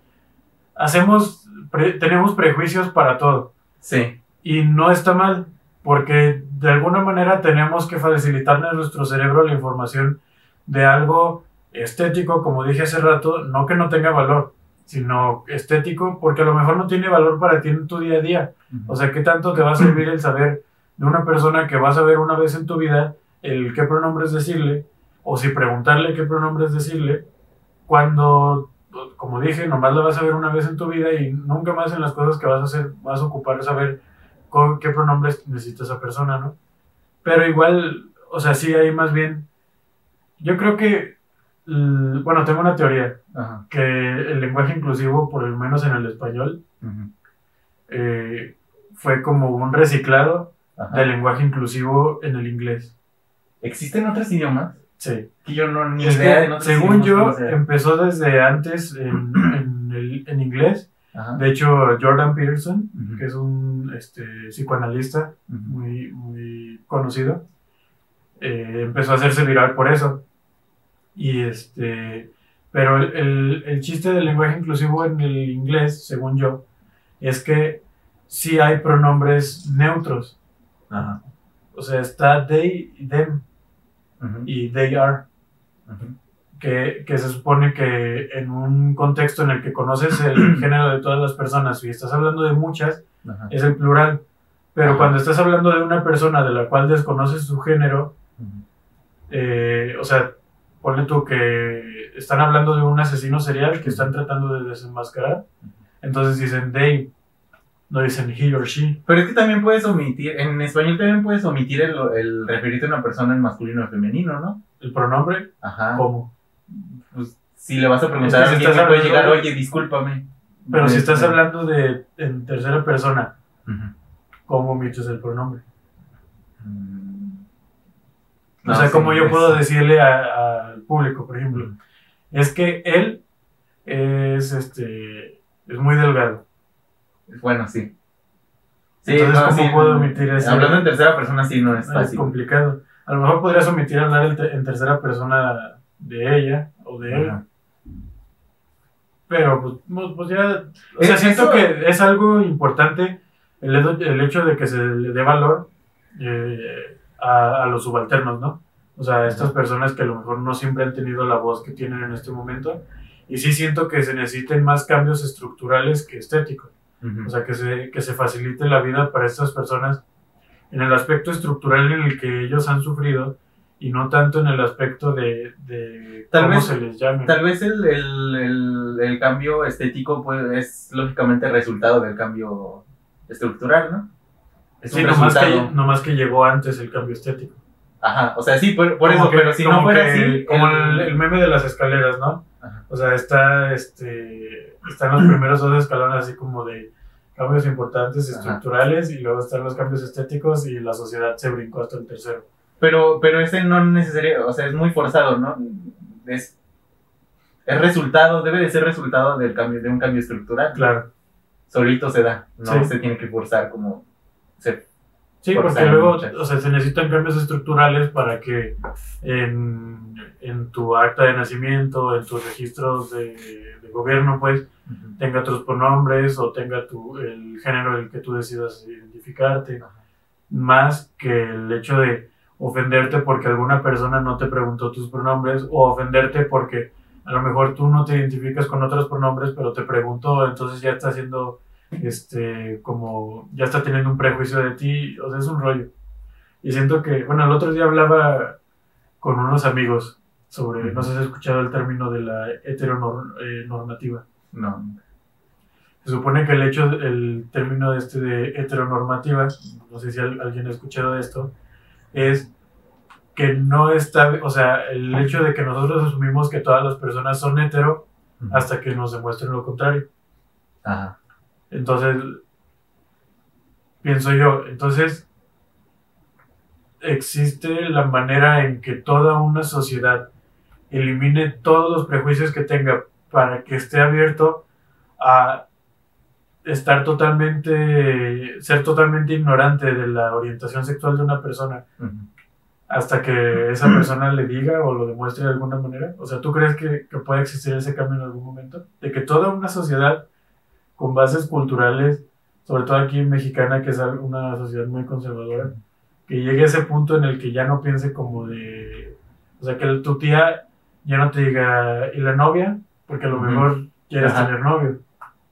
Hacemos, pre- tenemos prejuicios para todo. Sí. Y no está mal, porque de alguna manera tenemos que facilitarle a nuestro cerebro la información de algo estético, como dije hace rato, no que no tenga valor, sino estético, porque a lo mejor no tiene valor para ti en tu día a día. O sea, ¿qué tanto te va a servir el saber de una persona que vas a ver una vez en tu vida el qué pronombres decirle, o si preguntarle qué pronombres decirle, cuando, como dije, nomás la vas a ver una vez en tu vida y nunca más en las cosas que vas a hacer vas a ocupar saber con qué pronombres necesita esa persona, ¿no? Pero igual, o sea, sí hay más bien, yo creo que, bueno, tengo una teoría, Ajá. que el lenguaje inclusivo, por lo menos en el español, eh, fue como un reciclado Ajá. del lenguaje inclusivo en el inglés. ¿Existen otros idiomas? Sí. Que yo no ni Es idea que, de otros según yo, empezó desde antes en, en, el- en inglés. Ajá. De hecho, Jordan Peterson, que es un este, psicoanalista muy, muy conocido, eh, empezó a hacerse viral por eso. Y este, pero el, el, el chiste del lenguaje inclusivo en el inglés, según yo, es que sí hay pronombres neutros. Ajá. O sea, está they y them y they are. Que, que se supone que en un contexto en el que conoces el género de todas las personas y estás hablando de muchas, Ajá. es el plural. Pero Ajá. cuando estás hablando de una persona de la cual desconoces su género, eh, o sea, ponle tú que están hablando de un asesino serial que están tratando de desenmascarar, entonces dicen they, no dicen he or she. Pero es que también puedes omitir, en español también puedes omitir el, el referirte a una persona en masculino o femenino, ¿no? El pronombre, Ajá. ¿cómo? Pues si le vas a preguntar Es que a si alguien, estás puede llegar, oye, discúlpame. Pero si Este, estás hablando de en tercera persona, Ujú. ¿cómo omites el pronombre? Mm. O No, sea, sí, como yo es- puedo decirle al público, por ejemplo, es que él es este es muy delgado. Bueno, sí. Sí, Entonces, no, ¿cómo sí, puedo omitir ese? Hablando en tercera persona, sí, no es Es fácil. complicado. A lo mejor podrías omitir hablar en, te- en tercera persona de ella o de él, Ajá. pero pues, pues, pues ya, o sea, Eh, siento eso- que es algo importante el, hecho- el hecho de que se le dé valor eh, a, a los subalternos, ¿no? O sea, estas personas que a lo mejor no siempre han tenido la voz que tienen en este momento. Y sí siento que se necesiten más cambios estructurales que estéticos. Ujú. O sea, que se, que se facilite la vida para estas personas en el aspecto estructural en el que ellos han sufrido y no tanto en el aspecto de, de Tal cómo vez- se les llame. Tal vez el, el, el, el cambio estético pues, es lógicamente resultado del cambio estructural, ¿no? Es Sí, un nomás resultado. que, nomás que llegó antes el cambio estético. Ajá, o sea, sí, por, por eso, que- pero si no como fuera así, Como el- meme de las escaleras, ¿no? Ajá. O sea, está, este, están los primeros dos escalones así como de cambios importantes Ajá. estructurales y luego están los cambios estéticos y la sociedad se brincó hasta el tercero. Pero, pero ese no necesariamente, o sea, es muy forzado, ¿no? Es, es resultado, debe de ser resultado del cambio, de un cambio estructural. Claro. Solito se da, no Sí. se tiene que forzar como se Sí, Porque luego, o sea, se necesitan cambios estructurales para que en, en tu acta de nacimiento, en tus registros de, de gobierno, pues, tenga tus pronombres o tenga tu, el género el que tú decidas identificarte, más que el hecho de ofenderte porque alguna persona no te preguntó tus pronombres o ofenderte porque a lo mejor tú no te identificas con otros pronombres, pero te preguntó, entonces ya está haciendo, este, como, ya está teniendo un prejuicio de ti, o sea, es un rollo. Y siento que, bueno, el otro día hablaba con unos amigos sobre, no sé si has escuchado el término de la heteronormativa. no. Se supone que el hecho, el término este de heteronormativa, no sé si al- alguien ha escuchado de esto, es que no está, o sea, el hecho de que nosotros asumimos que todas las personas son hetero hasta que nos demuestren lo contrario. Ajá. Entonces, pienso yo, entonces, existe la manera en que toda una sociedad elimine todos los prejuicios que tenga para que esté abierto a estar totalmente, ser totalmente ignorante de la orientación sexual de una persona hasta que esa persona le diga o lo demuestre de alguna manera? O sea, ¿tú crees que, que puede existir ese cambio en algún momento? De que toda una sociedad con bases culturales, sobre todo aquí mexicana, que es una sociedad muy conservadora, que llegue a ese punto en el que ya no piense como de... O sea, que tu tía ya no te diga, ¿y la novia? Porque a lo mejor quieres Ajá. tener novio.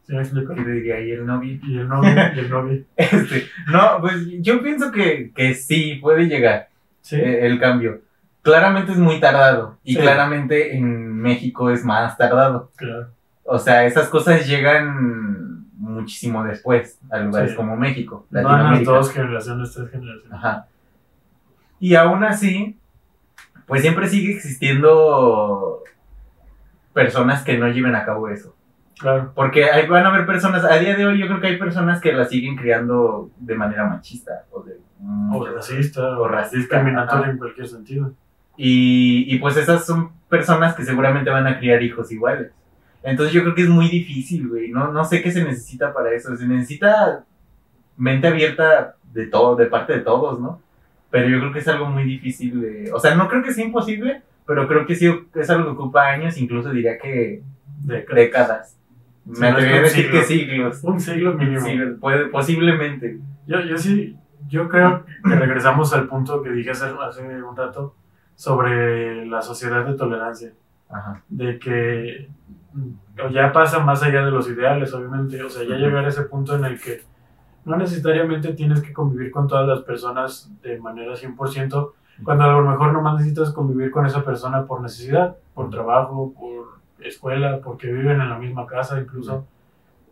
¿Sí me explico? ¿Qué te diría ahí el novio? Y el novio, y el novio. Este, no, pues yo pienso que, que sí, puede llegar ¿Sí? eh, el cambio. Claramente es muy tardado y Sí. claramente en México es más tardado. Claro. O sea, esas cosas llegan muchísimo después a lugares Sí. como México, No en las dos generaciones, tres generaciones. Ajá. Y aún así, pues siempre sigue existiendo personas que no lleven a cabo eso. Claro. Porque van a haber personas, a día de hoy yo creo que hay personas que la siguen criando de manera machista o de... O racista, O racista, discriminatoria en cualquier sentido. Y, y pues esas son personas que seguramente van a criar hijos iguales. Entonces yo creo que es muy difícil, güey. No, no sé qué se necesita para eso. Se necesita mente abierta de todo, de parte de todos, ¿no? Pero yo creo que es algo muy difícil de... O sea, no creo que sea imposible, pero creo que sí es algo que ocupa años, incluso diría que décadas. Sí, Me es atrevería a decir siglo. que siglos. Un siglo mínimo. Sí, puede, posiblemente. Yo, yo sí, yo creo que regresamos al punto que dije hace, hace un rato sobre la sociedad de tolerancia. Ajá. De que mm, ya pasa más allá de los ideales, obviamente. O sea, ya llegar a ese punto en el que no necesariamente tienes que convivir con todas las personas de manera 100%, cuando a lo mejor nomás necesitas convivir con esa persona por necesidad, por trabajo, por escuela, porque viven en la misma casa incluso,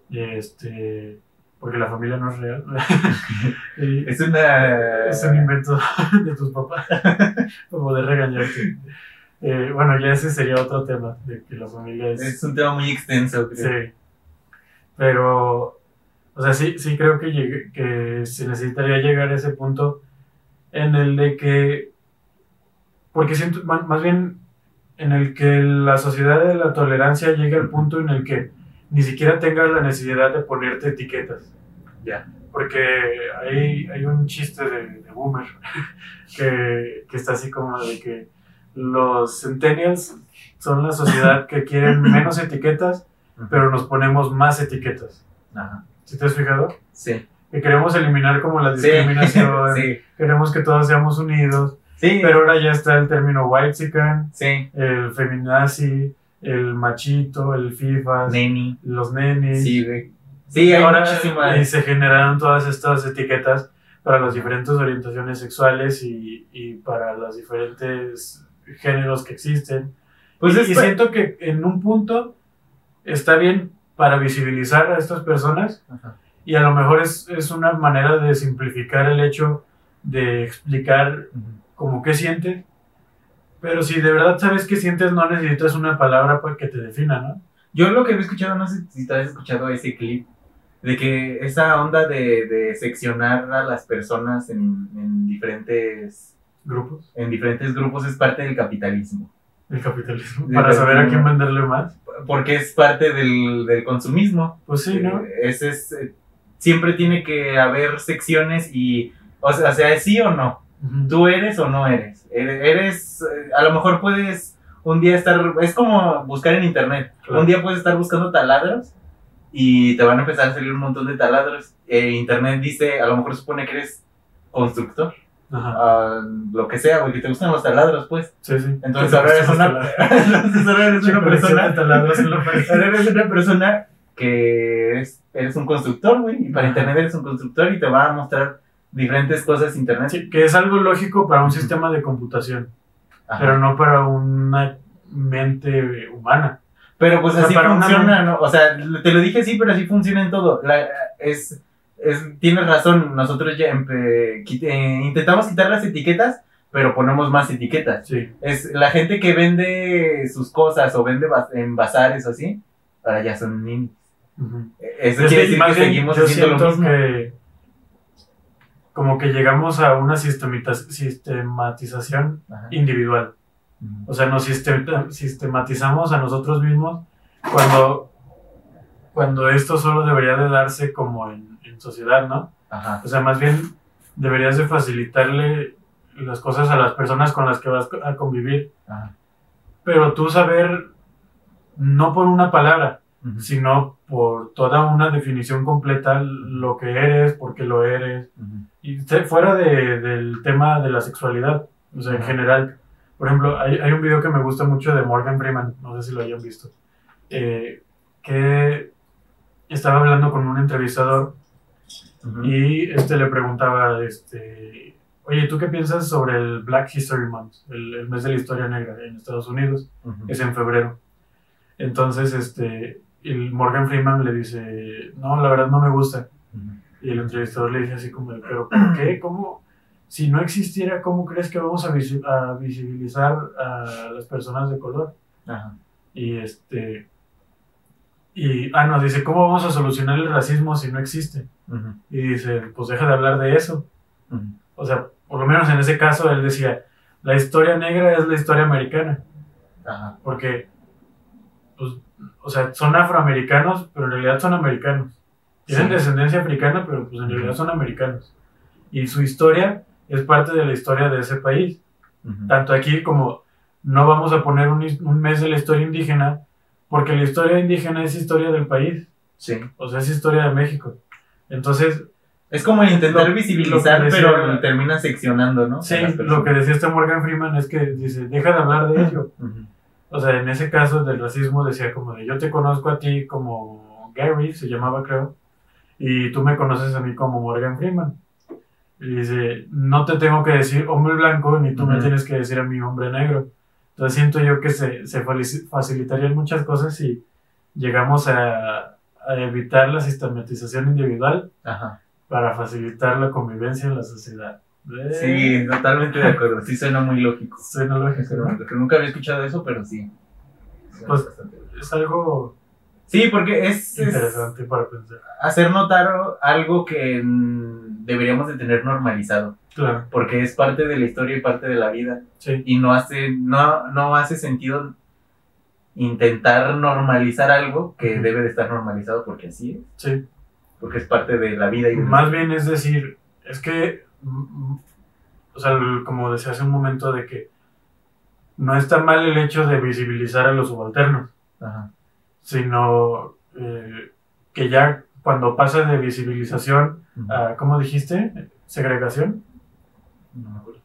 este, porque la familia no es real. Es una... es un invento de tus papás, como de regañarte. Eh, bueno, ya ese sería otro tema, de que la familia es... Es un tema muy extenso, creo. Sí. Pero, o sea, sí, sí creo que, llegue- que se necesitaría llegar a ese punto en el de que, porque siento, más bien en el que la sociedad de la tolerancia llegue al punto en el que ni siquiera tengas la necesidad de ponerte etiquetas. Ya. Porque hay, hay un chiste de, de Boomer que, que está así como de que los centennials son la sociedad que quieren menos etiquetas, pero nos ponemos más etiquetas. Ajá. ¿Sí te has fijado? Sí. Que queremos eliminar como la discriminación, sí. queremos que todos seamos unidos, Sí. pero ahora ya está el término white Sí. el feminazi, el machito, el fifas, Neni. los nenis. Sí, güey. Sí, ahora. Y se generaron todas estas etiquetas para las diferentes orientaciones sexuales y, y para los diferentes géneros que existen. Pues y, es y pa- siento que en un punto está bien para visibilizar a estas personas Ajá. y a lo mejor es, es una manera de simplificar el hecho de explicar Ujú. como qué sientes. Pero si de verdad sabes qué sientes, no necesitas una palabra para que te defina, ¿no? Yo lo que había escuchado, no sé si te has escuchado ese clip, de que esa onda de, de seccionar a las personas en, en diferentes Grupos, en diferentes grupos es parte del capitalismo. el capitalismo. Para saber a quién venderle más. Porque es parte del, del consumismo. Pues sí, ¿no? Eh, Ese es, eh, siempre tiene que haber secciones y, o sea, sea, sí o no. Tú eres o no eres. Eres, eh, a lo mejor puedes un día estar, es como buscar en internet. Claro. Un día puedes estar buscando taladros y te van a empezar a salir un montón de taladros. Eh, internet dice, a lo mejor supone que eres constructor, Ah, lo que sea, güey, que te gustan los taladros, pues. Sí, sí. Entonces ahora eres una, entonces ahora eres una persona taladros en la pared. Ahora eres una persona que eres, eres un constructor, güey, y para internet eres un constructor y te va a mostrar diferentes cosas internet. Sí, que es algo lógico para un sistema de computación, Ajá. pero no para una mente humana. Pero pues O sea, así una funciona, ¿no? O sea, te lo dije así, pero así funciona en todo. La- es, es, tienes razón, nosotros ya empe- quit- eh, intentamos quitar las etiquetas, pero ponemos más etiquetas. Sí. Es la gente que vende sus cosas o vende bas- en bazares o así, ahora ya son niños. Ujú. Eso Es quiere que decir más que seguimos yo haciendo lo mismo. que como que llegamos a una sistematización Ajá. individual. O sea, nos sistem- sistematizamos a nosotros mismos cuando, cuando esto solo debería de darse como en, en sociedad, ¿no? Ajá. O sea, más bien deberías de facilitarle las cosas a las personas con las que vas a convivir, Ajá. pero tú saber, no por una palabra, Ujú. sino por toda una definición completa lo que eres, por qué lo eres, Ujú. y te- fuera de- del tema de la sexualidad, o sea, en Ajá. general. Por ejemplo, hay, hay un video que me gusta mucho de Morgan Freeman, no sé si lo hayan visto, eh, que estaba hablando con un entrevistador Ujú. y este le preguntaba, este, oye, ¿tú qué piensas sobre el Black History Month, el, el mes de la historia negra en Estados Unidos? Ujú. Es en febrero. Entonces, este, el Morgan Freeman le dice, no, la verdad no me gusta. Ujú. Y el entrevistador le dice así como, pero ¿por qué? ¿Cómo? Si no existiera, ¿cómo crees que vamos a, a visibilizar a las personas de color? Ajá. Y este... Y, ah, no, dice, ¿cómo vamos a solucionar el racismo si no existe? Ujú. Y dice, pues deja de hablar de eso. Ujú. O sea, por lo menos en ese caso él decía, la historia negra es la historia americana. Ajá. Porque, pues, o sea, son afroamericanos, pero en realidad son americanos. Tienen Sí. descendencia africana, pero pues en realidad son americanos. Y su historia es parte de la historia de ese país. Ujú. Tanto aquí como no vamos a poner un, un mes de la historia indígena, porque la historia indígena es historia del país, Sí. o sea, es historia de México. Entonces, Es como intentar Lo- visibilizar, lo decía- pero termina seccionando, ¿no? sí, lo que decía este Morgan Freeman es que dice, deja de hablar de ello. Ujú. O sea, en ese caso del racismo decía como de yo te conozco a ti como Gary, se llamaba creo, y tú me conoces a mí como Morgan Freeman. Y dice, no te tengo que decir hombre blanco, ni tú me Ujú. tienes que decir a mí hombre negro. Entonces siento yo que se, se facilitarían muchas cosas si llegamos a, a evitar la sistematización individual Ajá. para facilitar la convivencia en la sociedad. Eh, Sí, totalmente de acuerdo. Sí suena muy lógico. Suena lógico, Suena lógico. Nunca había escuchado eso, pero sí. Suena Pues-. Es algo Sí, porque es, es interesante para pensar. hacer notar algo que deberíamos de tener normalizado, Claro, porque es parte de la historia y parte de la vida. sí. y no hace, no, no hace sentido intentar normalizar algo que debe de estar normalizado porque así es, Sí, porque es parte de la vida y más bien es decir, es que, mm, mm, o sea, como decía hace un momento, de que no está mal el hecho de visibilizar a los subalternos, Ajá. Sino eh, que ya cuando pasa de visibilización a, ¿cómo dijiste? Segregación. No me acuerdo.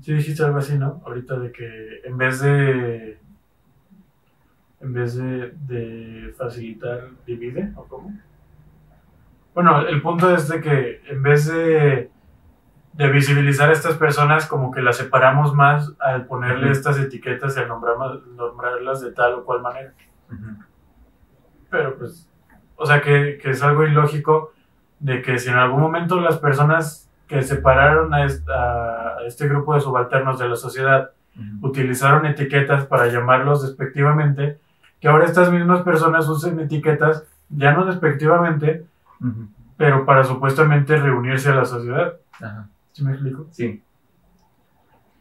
Sí dijiste algo así, ¿no? Ahorita de que en vez de, en vez de, de facilitar, divide, ¿o cómo? Bueno, el punto es de que en vez de de visibilizar a estas personas como que las separamos más al ponerle estas etiquetas y al nombrar- nombrarlas de tal o cual manera. Pero pues, o sea que, que es algo ilógico de que si en algún momento las personas que separaron a, est- a este grupo de subalternos de la sociedad utilizaron etiquetas para llamarlos despectivamente, que ahora estas mismas personas usen etiquetas ya no despectivamente, pero para supuestamente reunirse a la sociedad. Ajá. ¿Sí me explico? Sí.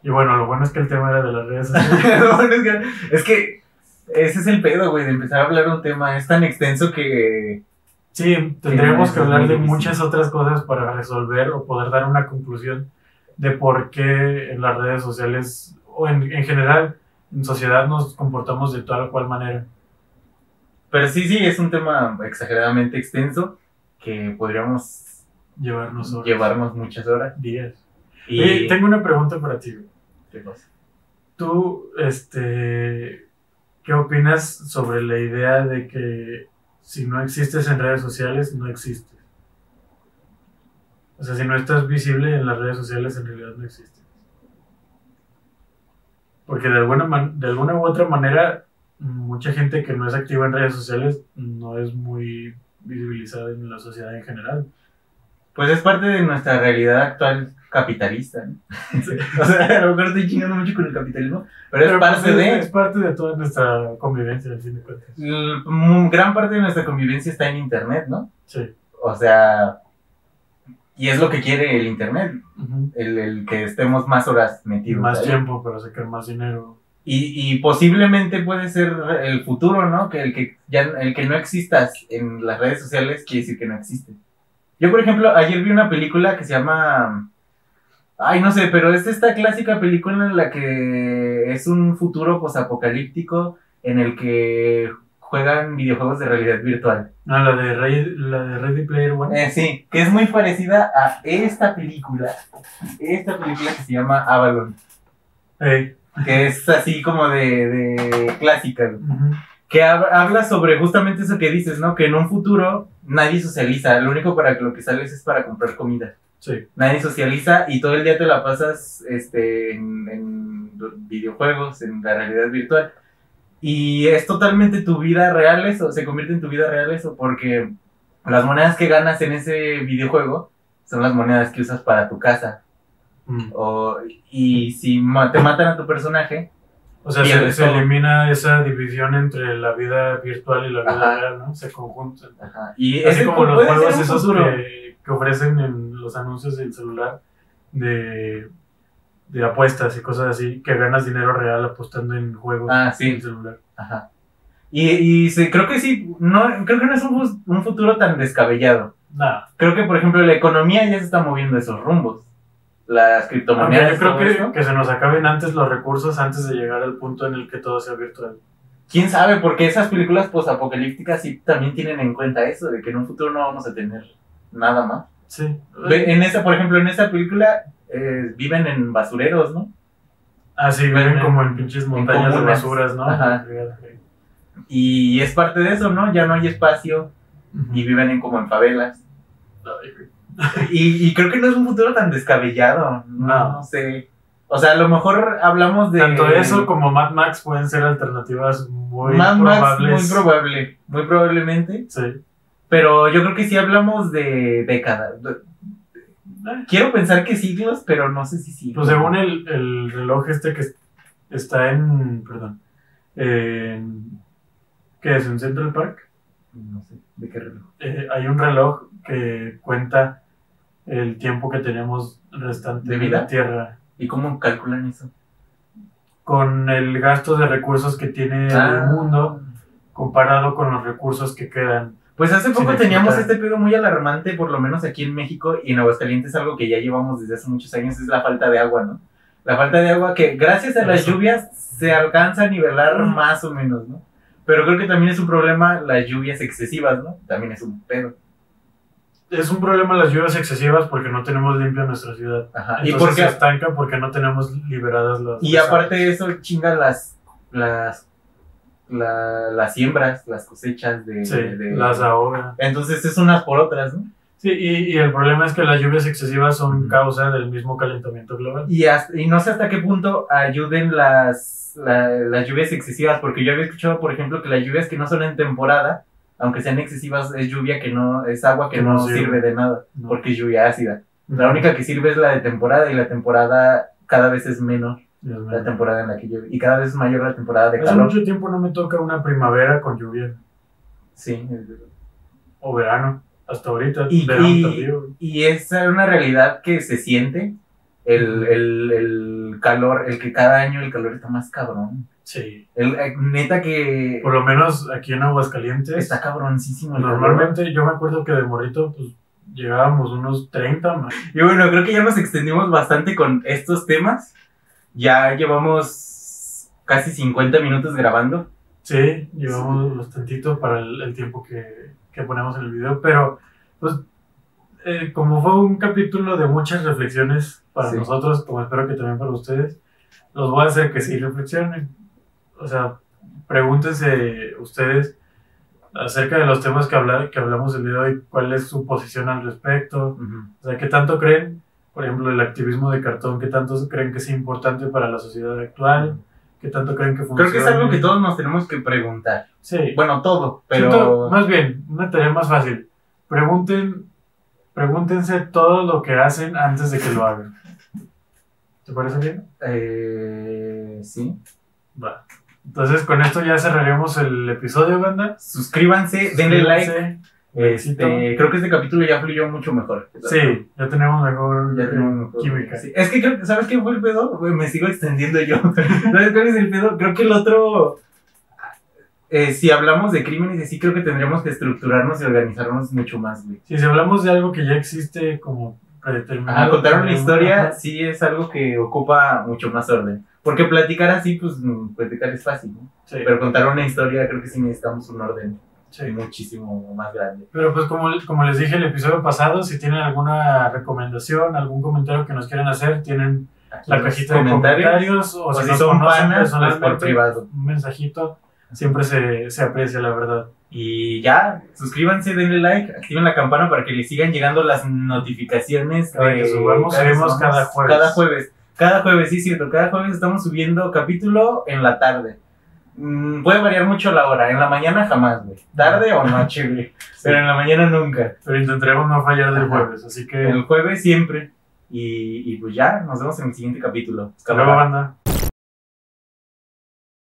Y bueno, lo bueno es que el tema era de las redes sociales. Lo bueno es, que, es que ese es el pedo, güey, de empezar a hablar de un tema. Es tan extenso que. Sí, tendríamos que hablar de muchas otras cosas para resolver o poder dar una conclusión de por qué en las redes sociales o en, en general en sociedad nos comportamos de tal o cual manera. Pero sí, sí, es un tema exageradamente extenso que podríamos Llevarnos horas, llevarnos muchas horas. días. Y. Tengo una pregunta para ti. ¿Qué cosa? Tú, este, ¿qué opinas sobre la idea de que si no existes en redes sociales, no existes? O sea, si no estás visible en las redes sociales, en realidad no existes. Porque de alguna, de alguna u otra manera, mucha gente que no es activa en redes sociales no es muy visibilizada en la sociedad en general. Pues es parte de nuestra realidad actual capitalista, ¿no? o sea, a lo mejor estoy chingando mucho con el capitalismo, pero, es parte pues, de. Es parte de toda nuestra convivencia, al fin de cuentas. mm, Gran parte de nuestra convivencia está en internet, ¿no? Sí. O sea. Y es lo que quiere el internet, el, el que estemos más horas metidos. más ahí. tiempo para sacar más dinero. Y, y posiblemente puede ser el futuro, ¿no? Que el que ya el que no existas en las redes sociales quiere decir que no existe. Yo, por ejemplo, ayer vi una película que se llama Ay, no sé, pero es esta clásica película en la que es un futuro posapocalíptico en el que juegan videojuegos de realidad virtual. No, la de, Ready, la de Ready Player One. Eh, sí, que es muy parecida a esta película, esta película que se llama Avalon, que es así como de, de clásica. Ujú. Que hab- habla sobre justamente eso que dices, ¿no? Que en un futuro nadie socializa, lo único para lo que sales es para comprar comida. Sí. Nadie socializa y todo el día te la pasas este, en, en videojuegos, en la realidad virtual. Y es totalmente tu vida real eso, se convierte en tu vida real eso, porque las monedas que ganas en ese videojuego son las monedas que usas para tu casa. Mm. O, y si te matan a tu personaje, O sea, se, se elimina esa división entre la vida virtual y la vida Ajá. real, ¿no? Se conjuntan. ajá, y Así como los juegos esos que, que ofrecen en los anuncios del celular de, de apuestas y cosas así, que ganas dinero real apostando en juegos Ah, sí. en el celular. Ajá. Y, y sí, creo que sí, no, creo que no es un, un futuro tan descabellado. Nada. Creo que, por ejemplo, la economía ya se está moviendo esos rumbos. Las criptomonedas. yo creo que, se nos acaben antes los recursos antes de llegar al punto en el que todo sea virtual. ¿Quién sabe? Porque esas películas posapocalípticas sí también tienen en cuenta eso, de que en un futuro no vamos a tener nada más. Sí. En esa, por ejemplo, en esa película eh, viven en basureros, ¿no? Ah, sí, Viven viven en- como en pinches montañas de basuras, ¿no? Ajá. Y es parte de eso, ¿no? Ya no hay espacio y viven en, como en favelas. Ay. Y, y creo que no es un futuro tan descabellado. No, No. sé. O sea, a lo mejor hablamos de. Tanto eso como Mad Max pueden ser alternativas muy Mad Max, probables. muy probable. Muy probablemente. Sí. Pero yo creo que sí hablamos de décadas. Quiero pensar que siglos, pero no sé si sí. Pues según el, el reloj este que está en. Perdón. En, ¿Qué es? ¿En Central Park? No sé. ¿De qué reloj? Eh, hay un reloj que cuenta el tiempo que tenemos restante ¿De de vida? la Tierra ¿Y cómo calculan eso? con el gasto de recursos que tiene Ah. el mundo comparado con los recursos que quedan. Pues hace poco teníamos este pedo muy alarmante, por lo menos aquí en México y en Aguascalientes, algo que ya llevamos desde hace muchos años, es la falta de agua, ¿no? La falta de agua que gracias a las Eso. lluvias se alcanza a nivelar Mm. más o menos, ¿no? Pero creo que también es un problema las lluvias excesivas, ¿no? También es un pedo. Es un problema las lluvias excesivas porque no tenemos limpia nuestra ciudad. Ajá. Y, porque, se estanca porque no tenemos liberadas las. y las aparte de eso, chinga las, las, la- las siembras, las cosechas de... Sí, de- las ahoga. Entonces es unas por otras, ¿no? Sí, y, y el problema es que las lluvias excesivas son causa del mismo calentamiento global. Y, hasta- y no sé hasta qué punto ayuden las, la- las lluvias excesivas, porque yo había escuchado, por ejemplo, que las lluvias que no son en temporada, aunque sean excesivas, es lluvia que no, es agua que, Que no, no sirve. sirve. de nada, No. porque es lluvia ácida. La única que sirve es la de temporada, y la temporada cada vez es menor Dios la temporada en la que llueve, y cada vez es mayor la temporada de Hace calor. mucho tiempo no me toca una primavera con lluvia. Sí, es verdad. O verano. Hasta ahorita. Y, verano y, y es una realidad que se siente, el, el, el calor, el que cada año el calor está más cabrón. Sí. El, eh, neta que Por lo menos aquí en Aguascalientes. está cabroncísimo el calor. Normalmente yo me acuerdo que de morrito pues llegábamos unos 30 más. Y bueno, creo que ya nos extendimos bastante con estos temas. Ya llevamos casi 50 minutos grabando. Sí, llevamos bastantito para el, el tiempo que, que ponemos en el video, pero pues eh, como fue un capítulo de muchas reflexiones para Sí. nosotros, como espero que también para ustedes, los voy a hacer que sí reflexionen. O sea, pregúntense ustedes acerca de los temas que, habla, que hablamos el día de hoy, cuál es su posición al respecto, o sea, ¿qué tanto creen? Por ejemplo, el activismo de cartón, ¿qué tanto creen que es importante para la sociedad actual? ¿Qué tanto creen que funciona? Creo que es algo que todos nos tenemos que preguntar. Sí. Bueno, todo, pero... Siento- más bien, una tarea más fácil. Pregunten, pregúntense todo lo que hacen antes de que lo hagan. ¿Te parece bien? Eh, sí. Va. Entonces, con esto ya cerraremos el episodio, banda. Suscríbanse, denle like. Este, creo que este capítulo ya fluyó mucho mejor. Sí, ya tenemos mejor, Ya tenemos mejor- química. Sí. Es que creo ¿sabes qué fue el pedo? Me sigo extendiendo yo. ¿Sabes cuál es el pedo? Creo que el otro. Eh, si hablamos de crímenes, sí creo que tendríamos que estructurarnos y organizarnos mucho más, güey. Sí, si hablamos de algo que ya existe como predeterminado. Ajá, contar una historia ajá. sí es algo que ocupa mucho más orden. Porque platicar así, pues mm, platicar es fácil, ¿no? Sí, Pero contar una historia creo que sí necesitamos un orden sí. muchísimo más grande. Pero pues como, como les dije el episodio pasado, si tienen alguna recomendación, algún comentario que nos quieran hacer, tienen Aquí la cajita de comentarios o, o si, si nos son panas, pues por personalmente, privado. un mensajito, siempre se, se aprecia la verdad. Y ya, suscríbanse, denle like, activen la campana para que les sigan llegando las notificaciones. Que subamos, cada subimos jueves. Cada jueves. Cada jueves, sí, cierto. Cada jueves estamos subiendo capítulo en la tarde. Mm, puede variar mucho la hora. En la mañana jamás, güey. Tarde o noche, güey. Pero en la mañana nunca. Pero intentaremos no fallar del Ajá. jueves, así que El jueves siempre. Y, y pues ya, nos vemos en el siguiente capítulo. hasta luego banda.